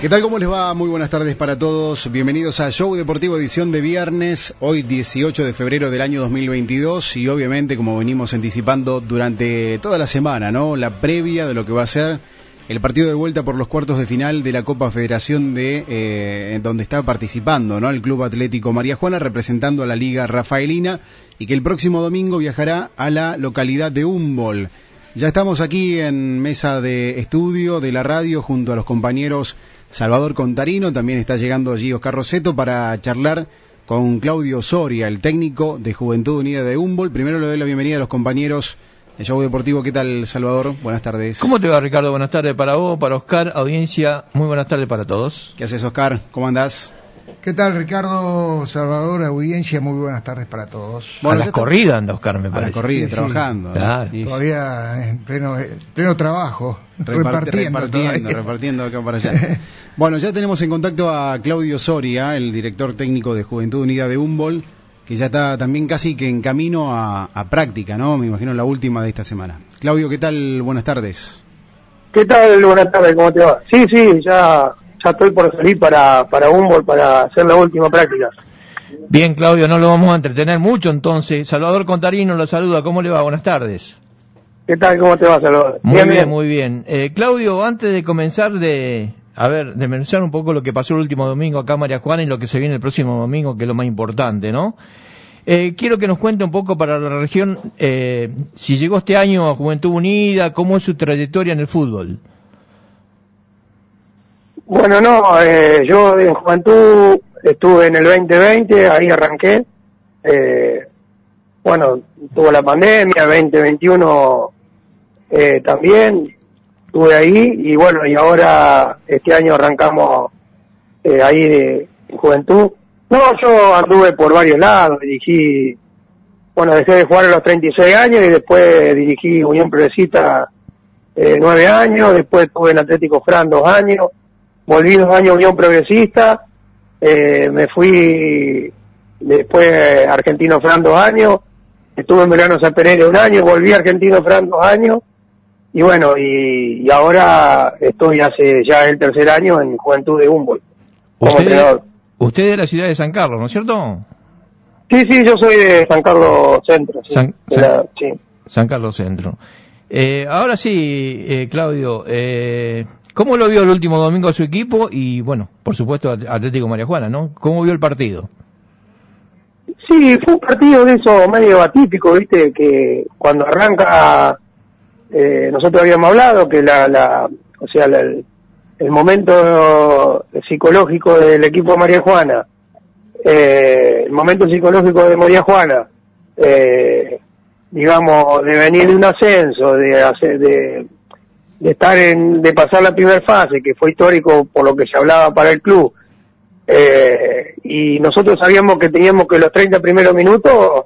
¿Qué tal? ¿Cómo les va? Muy buenas tardes para todos. Bienvenidos a Show Deportivo edición de viernes, hoy 18 de febrero del año 2022 y obviamente como venimos anticipando durante toda la semana, ¿no? La previa de lo que va a ser el partido de vuelta por los cuartos de final de la Copa Federación de eh, donde está participando, ¿no? El Club Atlético María Juana representando a la Liga Rafaelina y que el próximo domingo viajará a la localidad de Humboldt. Ya estamos aquí en mesa de estudio de la radio junto a los compañeros Salvador Contarino, también está llegando allí Oscar Roseto para charlar con Claudio Soria, el técnico de Juventud Unida de Humboldt. Primero le doy la bienvenida a los compañeros de Show Deportivo. ¿Qué tal, Salvador? Buenas tardes. ¿Cómo te va, Ricardo? Buenas tardes para vos, para Oscar, audiencia. Muy buenas tardes para todos. ¿Qué haces, Oscar? ¿Cómo andás? ¿Qué tal, Ricardo, Salvador, audiencia? Muy buenas tardes para todos. Bueno, a las corridas anda Oscar, me parece. A la corrida, sí, trabajando. Sí, claro. Todavía en pleno, pleno trabajo, repartiendo. Repartiendo, repartiendo acá para allá. bueno, ya tenemos en contacto a Claudio Soria, el director técnico de Juventud Unida de Humboldt, que ya está también casi que en camino a, a práctica, ¿no? Me imagino la última de esta semana. Claudio, ¿qué tal? Buenas tardes. ¿Qué tal? Buenas tardes, ¿cómo te va? Sí, sí, ya ya estoy por salir para, para Humboldt para hacer la última práctica. Bien, Claudio, no lo vamos a entretener mucho entonces. Salvador Contarino lo saluda, ¿cómo le va? Buenas tardes. ¿Qué tal? ¿Cómo te va, Salvador? Muy bien, bien, muy bien. Eh, Claudio, antes de comenzar de, a ver, de mencionar un poco lo que pasó el último domingo acá en María Juana y lo que se viene el próximo domingo, que es lo más importante, ¿no? Eh, quiero que nos cuente un poco para la región eh, si llegó este año a Juventud Unida, cómo es su trayectoria en el fútbol. Bueno, no, eh, yo en juventud estuve en el 2020, ahí arranqué. Eh, bueno, tuvo la pandemia, 2021 eh, también, estuve ahí y bueno, y ahora este año arrancamos eh, ahí de, en juventud. No, yo anduve por varios lados, dirigí, bueno, dejé de jugar a los 36 años y después dirigí Unión Progresista eh, nueve años, después estuve en Atlético Fran dos años volví dos años a Unión Progresista, eh, me fui después Argentino Fran dos años, estuve en Verano San Pereira un año, volví Argentino Fran dos años, y bueno, y, y, ahora estoy hace ya el tercer año en Juventud de Humboldt. Como usted, entrenador. usted es de la ciudad de San Carlos, ¿no es cierto? Sí, sí, yo soy de San Carlos Centro. Sí, San, de San, la, sí. San Carlos Centro. Eh, ahora sí, eh, Claudio, eh, ¿Cómo lo vio el último domingo a su equipo? Y bueno, por supuesto Atlético María Juana, ¿no? ¿Cómo vio el partido? Sí, fue un partido de eso medio atípico, ¿viste? Que cuando arranca, eh, nosotros habíamos hablado que la, la o sea, la, el, momento psicológico del equipo de María Juana, eh, el momento psicológico de María Juana, eh, digamos, de venir de un ascenso, de hacer, de de estar en, de pasar la primera fase, que fue histórico por lo que se hablaba para el club, eh, y nosotros sabíamos que teníamos que los 30 primeros minutos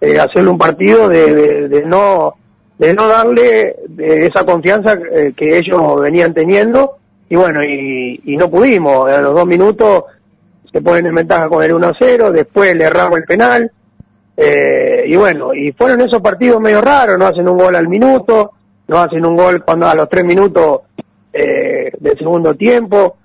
eh, hacerle un partido de, de, no de no darle de esa confianza eh, que ellos venían teniendo. Y bueno y, no pudimos. A los dos minutos se ponen en ventaja con el 1-0 después le erramos el penal. Eh, y bueno y fueron esos partidos medio raros no hacen un gol al minuto no hacen un gol cuando a los tres minutos eh, del segundo tiempo,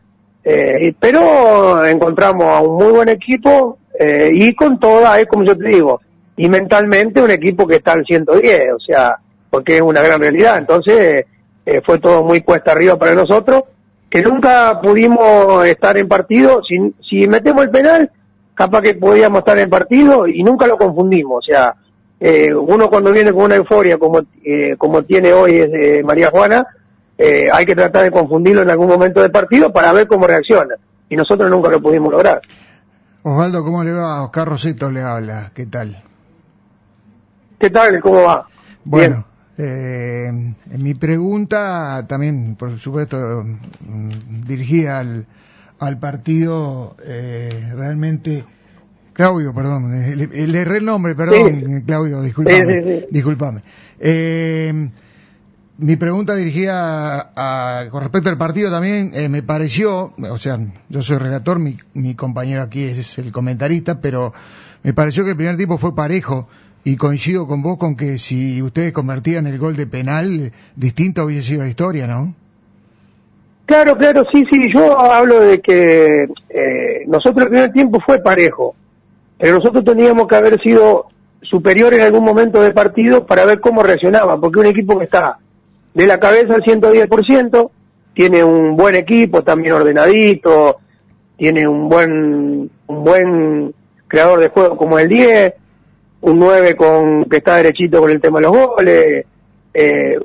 eh, pero encontramos a un muy buen equipo eh, y con toda, es como yo te digo, y mentalmente un equipo que está al 110, o sea, porque es una gran realidad. Entonces eh, fue todo muy cuesta arriba para nosotros, que nunca pudimos estar en partido, si, si metemos el penal, capaz que podíamos estar en partido y nunca lo confundimos, o sea, eh, uno cuando viene con una euforia como, eh, como tiene hoy eh, María Juana, eh, hay que tratar de confundirlo en algún momento del partido para ver cómo reacciona. Y nosotros nunca lo pudimos lograr. Osvaldo, ¿cómo le va? Oscar Rosito le habla. ¿Qué tal? ¿Qué tal? ¿Cómo va? Bueno, eh, mi pregunta también, por supuesto, dirigida al, al partido, eh, realmente Claudio, perdón, le, le erré el nombre, perdón, sí. Claudio, discúlpame. Sí, sí, discúlpame. Eh, mi pregunta dirigida a, a, con respecto al partido también, eh, me pareció, o sea, yo soy relator, mi, mi compañero aquí es, es, el comentarista, pero me pareció que el primer tiempo fue parejo y coincido con vos con que si ustedes convertían el gol de penal, distinto hubiese sido la historia, ¿no? Claro, claro, sí, sí, yo hablo de que eh, nosotros el primer tiempo fue parejo, pero nosotros teníamos que haber sido superiores en algún momento del partido para ver cómo reaccionaba, porque un equipo que está de la cabeza al 110%, tiene un buen equipo, también ordenadito, tiene un buen, un buen creador de juego como el 10, un 9 con, que está derechito con el tema de los goles, eh,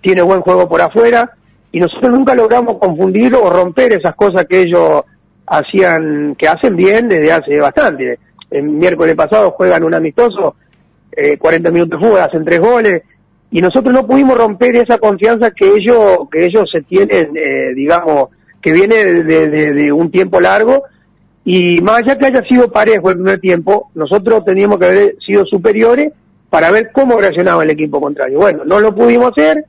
tiene buen juego por afuera, y nosotros nunca logramos confundir o romper esas cosas que ellos hacían, que hacen bien desde hace bastante. El miércoles pasado juegan un amistoso, eh, 40 minutos de fútbol, hacen tres goles, y nosotros no pudimos romper esa confianza que ellos, que ellos se tienen, eh, digamos, que viene de, de, un tiempo largo, y más allá que haya sido parejo el primer tiempo, nosotros teníamos que haber sido superiores para ver cómo reaccionaba el equipo contrario. Bueno, no lo pudimos hacer,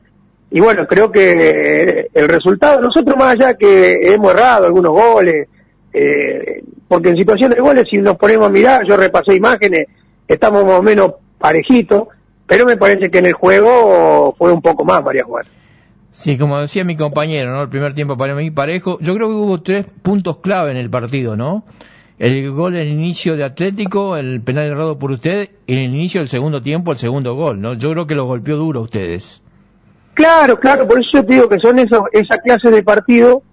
y bueno, creo que el resultado, nosotros más allá que hemos errado algunos goles, eh, porque en situaciones de goles, si nos ponemos a mirar, yo repasé imágenes, estamos más o menos parejitos, pero me parece que en el juego fue un poco más María Juan. Sí, como decía mi compañero, ¿no? El primer tiempo para mí parejo. Yo creo que hubo tres puntos clave en el partido, ¿no? El gol en el inicio de Atlético, el penal errado por usted, y en el inicio del segundo tiempo, el segundo gol, ¿no? Yo creo que lo golpeó duro a ustedes. Claro, claro, por eso yo te digo que son esos, esa clase de partido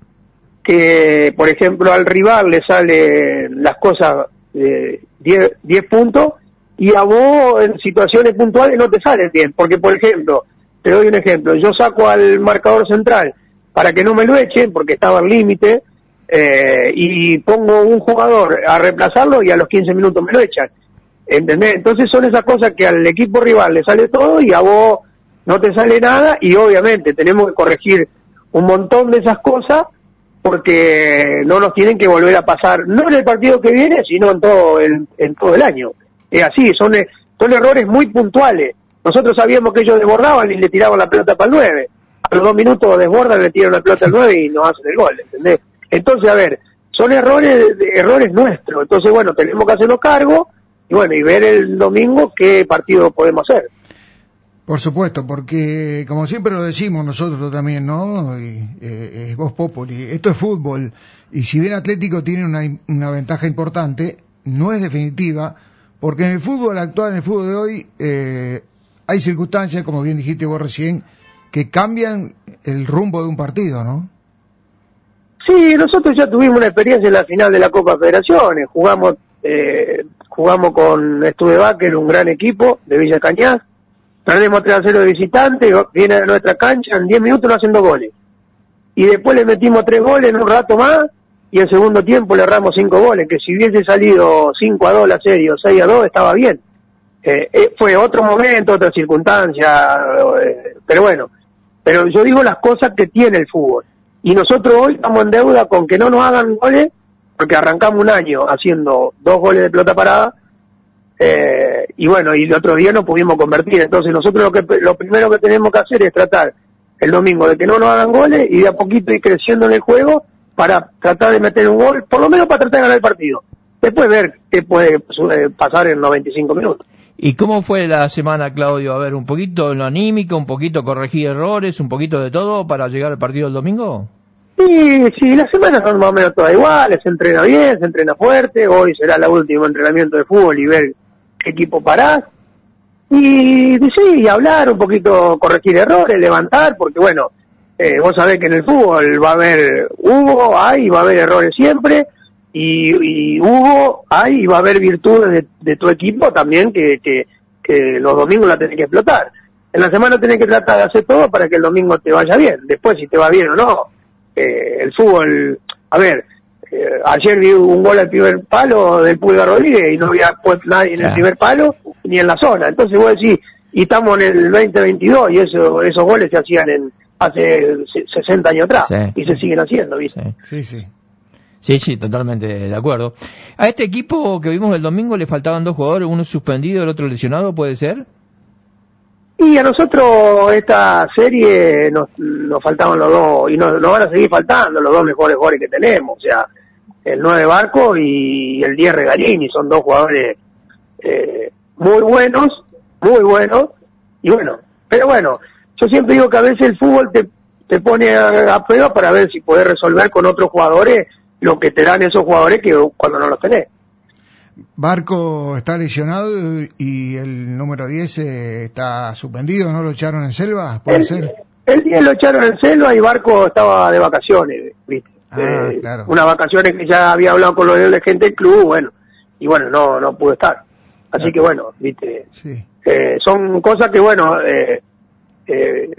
que, por ejemplo, al rival le salen las cosas de 10 puntos y a vos en situaciones puntuales no te salen bien, porque, por ejemplo, te doy un ejemplo, yo saco al marcador central para que no me lo echen, porque estaba al límite, eh, y pongo un jugador a reemplazarlo y a los 15 minutos me lo echan. ¿Entendés? Entonces son esas cosas que al equipo rival le sale todo y a vos no te sale nada y obviamente tenemos que corregir un montón de esas cosas porque no nos tienen que volver a pasar, no en el partido que viene, sino en todo el, en todo el año. Es así, son, son errores muy puntuales. Nosotros sabíamos que ellos desbordaban y le tiraban la pelota para el 9. A los dos minutos desbordan, le tiran la pelota al 9 y nos hacen el gol, ¿entendés? Entonces, a ver, son errores, errores nuestros. Entonces, bueno, tenemos que hacernos cargo y bueno, y ver el domingo qué partido podemos hacer. Por supuesto, porque como siempre lo decimos nosotros también, ¿no? Y, eh, es esto es fútbol, y si bien Atlético tiene una, una, ventaja importante, no es definitiva, porque en el fútbol actual, en el fútbol de hoy, eh, hay circunstancias, como bien dijiste vos recién, que cambian el rumbo de un partido, ¿no? Sí, nosotros ya tuvimos una experiencia en la final de la Copa Federaciones, jugamos, eh, jugamos con Estuve un gran equipo de Villa Cañas, Perdemos 3 a 0 de visitante, viene a nuestra cancha, en 10 minutos no haciendo goles. Y después le metimos 3 goles en un rato más, y en segundo tiempo le erramos 5 goles, que si hubiese salido 5 a 2 la serie o 6 a 2 estaba bien. Eh, eh, fue otro momento, otra circunstancia, eh, pero bueno. Pero yo digo las cosas que tiene el fútbol. Y nosotros hoy estamos en deuda con que no nos hagan goles, porque arrancamos un año haciendo dos goles de pelota parada, eh, y bueno, y el otro día no pudimos convertir. Entonces nosotros lo, que, lo primero que tenemos que hacer es tratar el domingo de que no nos hagan goles y de a poquito ir creciendo en el juego para tratar de meter un gol, por lo menos para tratar de ganar el partido. Después ver qué puede eh, pasar en 95 minutos. ¿Y cómo fue la semana, Claudio? A ver, un poquito lo anímico, un poquito corregir errores, un poquito de todo para llegar al partido del domingo. Sí, sí, las semanas son más o menos todas iguales, se entrena bien, se entrena fuerte, hoy será el último entrenamiento de fútbol y ver equipo parás. Y, sí, hablar un poquito, corregir errores, levantar, porque bueno, eh, vos sabés que en el fútbol va a haber, hubo, hay, va a haber errores siempre, y, hubo, hay y va a haber virtudes de, tu equipo también que, que, que los domingos la tenés que explotar. En la semana tenés que tratar de hacer todo para que el domingo te vaya bien. Después, si te va bien o no, eh, el fútbol, a ver, eh, ayer vi un gol al primer palo del Pulgar Rodríguez y no había puesto nadie en el primer palo ni en la zona. Entonces vos decís, y estamos en el 2022 y eso, esos goles se hacían en hace 60 años atrás y se siguen haciendo, ¿viste? Sí, sí. Sí, sí, totalmente de acuerdo. A este equipo que vimos el domingo le faltaban dos jugadores, uno suspendido, el otro lesionado, ¿puede ser? Y a nosotros esta serie nos, nos faltaban los dos, y nos, van a seguir faltando los dos mejores jugadores que tenemos. O sea, el 9 Barco y el 10 Regalini, son dos jugadores eh, muy buenos, muy buenos, y bueno, pero bueno, yo siempre digo que a veces el fútbol te, te pone a, a prueba para ver si podés resolver con otros jugadores lo que te dan esos jugadores que cuando no los tenés. Barco está lesionado y el número 10 eh, está suspendido, ¿no lo echaron en selva? ¿Puede el, ser? El 10 lo echaron en selva y Barco estaba de vacaciones, ¿viste? Ah, Eh, claro. Unas vacaciones que ya había hablado con los de gente del club, bueno, y bueno, no no pudo estar. Así Claro. que bueno, ¿viste? Sí. Eh, son cosas que, bueno, eh, eh,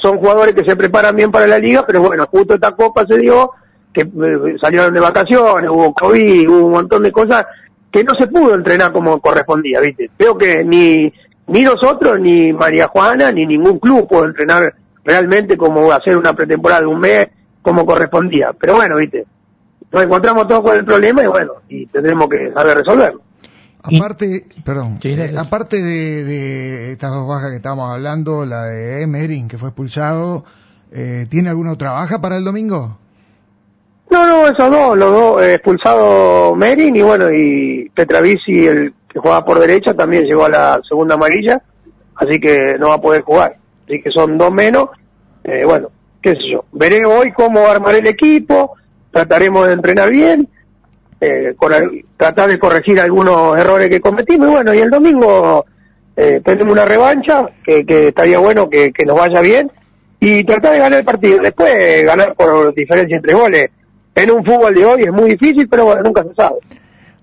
son jugadores que se preparan bien para la liga, pero bueno, justo esta copa se dio, que eh, salieron de vacaciones, hubo COVID, hubo un montón de cosas que no se pudo entrenar como correspondía, ¿viste? Creo que ni, ni nosotros, ni María Juana, ni ningún club pudo entrenar realmente como hacer una pretemporada de un mes como correspondía. Pero bueno, ¿viste? Nos encontramos todos con el problema y bueno, y tendremos que saber resolverlo. Y- Aparte, perdón, Sí, eh, aparte de, de estas dos bajas que estábamos hablando, la de Emerin que fue expulsado, eh, ¿tiene alguna otra baja para el domingo? No, no, esos dos, los dos, eh, expulsado Merin y bueno, y Petravisi, el que jugaba por derecha, también llegó a la segunda amarilla, así que no va a poder jugar. Así que son dos menos, eh, bueno, qué sé yo. Veré hoy cómo armar el equipo, trataremos de entrenar bien, eh, con el- tratar de corregir algunos errores que cometimos y bueno, y el domingo eh, tenemos una revancha, que, que estaría bueno que nos vaya bien, y tratar de ganar el partido. Después ganar por diferencia entre goles. En un fútbol de hoy es muy difícil, pero bueno, nunca se sabe.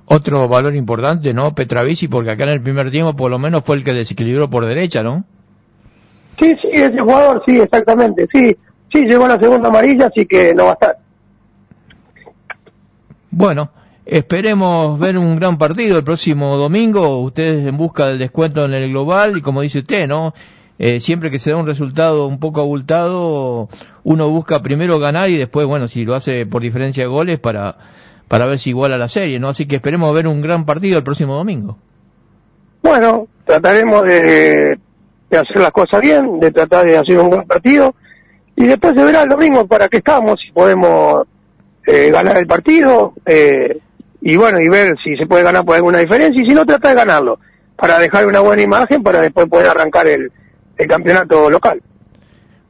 Otro valor importante, ¿no? Petravisi, porque acá en el primer tiempo por lo menos fue el que desequilibró por derecha, ¿no? Sí, sí, ese jugador, sí, exactamente. Sí, sí, llegó a la segunda amarilla, así que no va a estar. Bueno, esperemos ver un gran partido el próximo domingo. Ustedes en busca del descuento en el global y como dice usted, ¿no? Eh, siempre que se da un resultado un poco abultado, uno busca primero ganar y después, bueno, si lo hace por diferencia de goles para, para ver si iguala la serie, ¿no? Así que esperemos ver un gran partido el próximo domingo. Bueno, trataremos de, de hacer las cosas bien, de tratar de hacer un buen partido, y después se verá el domingo para qué estamos, si podemos eh, ganar el partido, eh, y bueno, y ver si se puede ganar por alguna diferencia, y si no, tratar de ganarlo, para dejar una buena imagen, para después poder arrancar el, el campeonato local.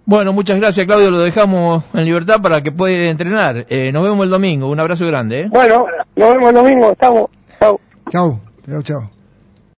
Bueno, muchas gracias Claudio, lo dejamos en libertad para que pueda entrenar. Eh, nos vemos el domingo, un abrazo grande, ¿eh? Bueno, nos vemos el domingo, estamos, chao. Chau, chau, chau.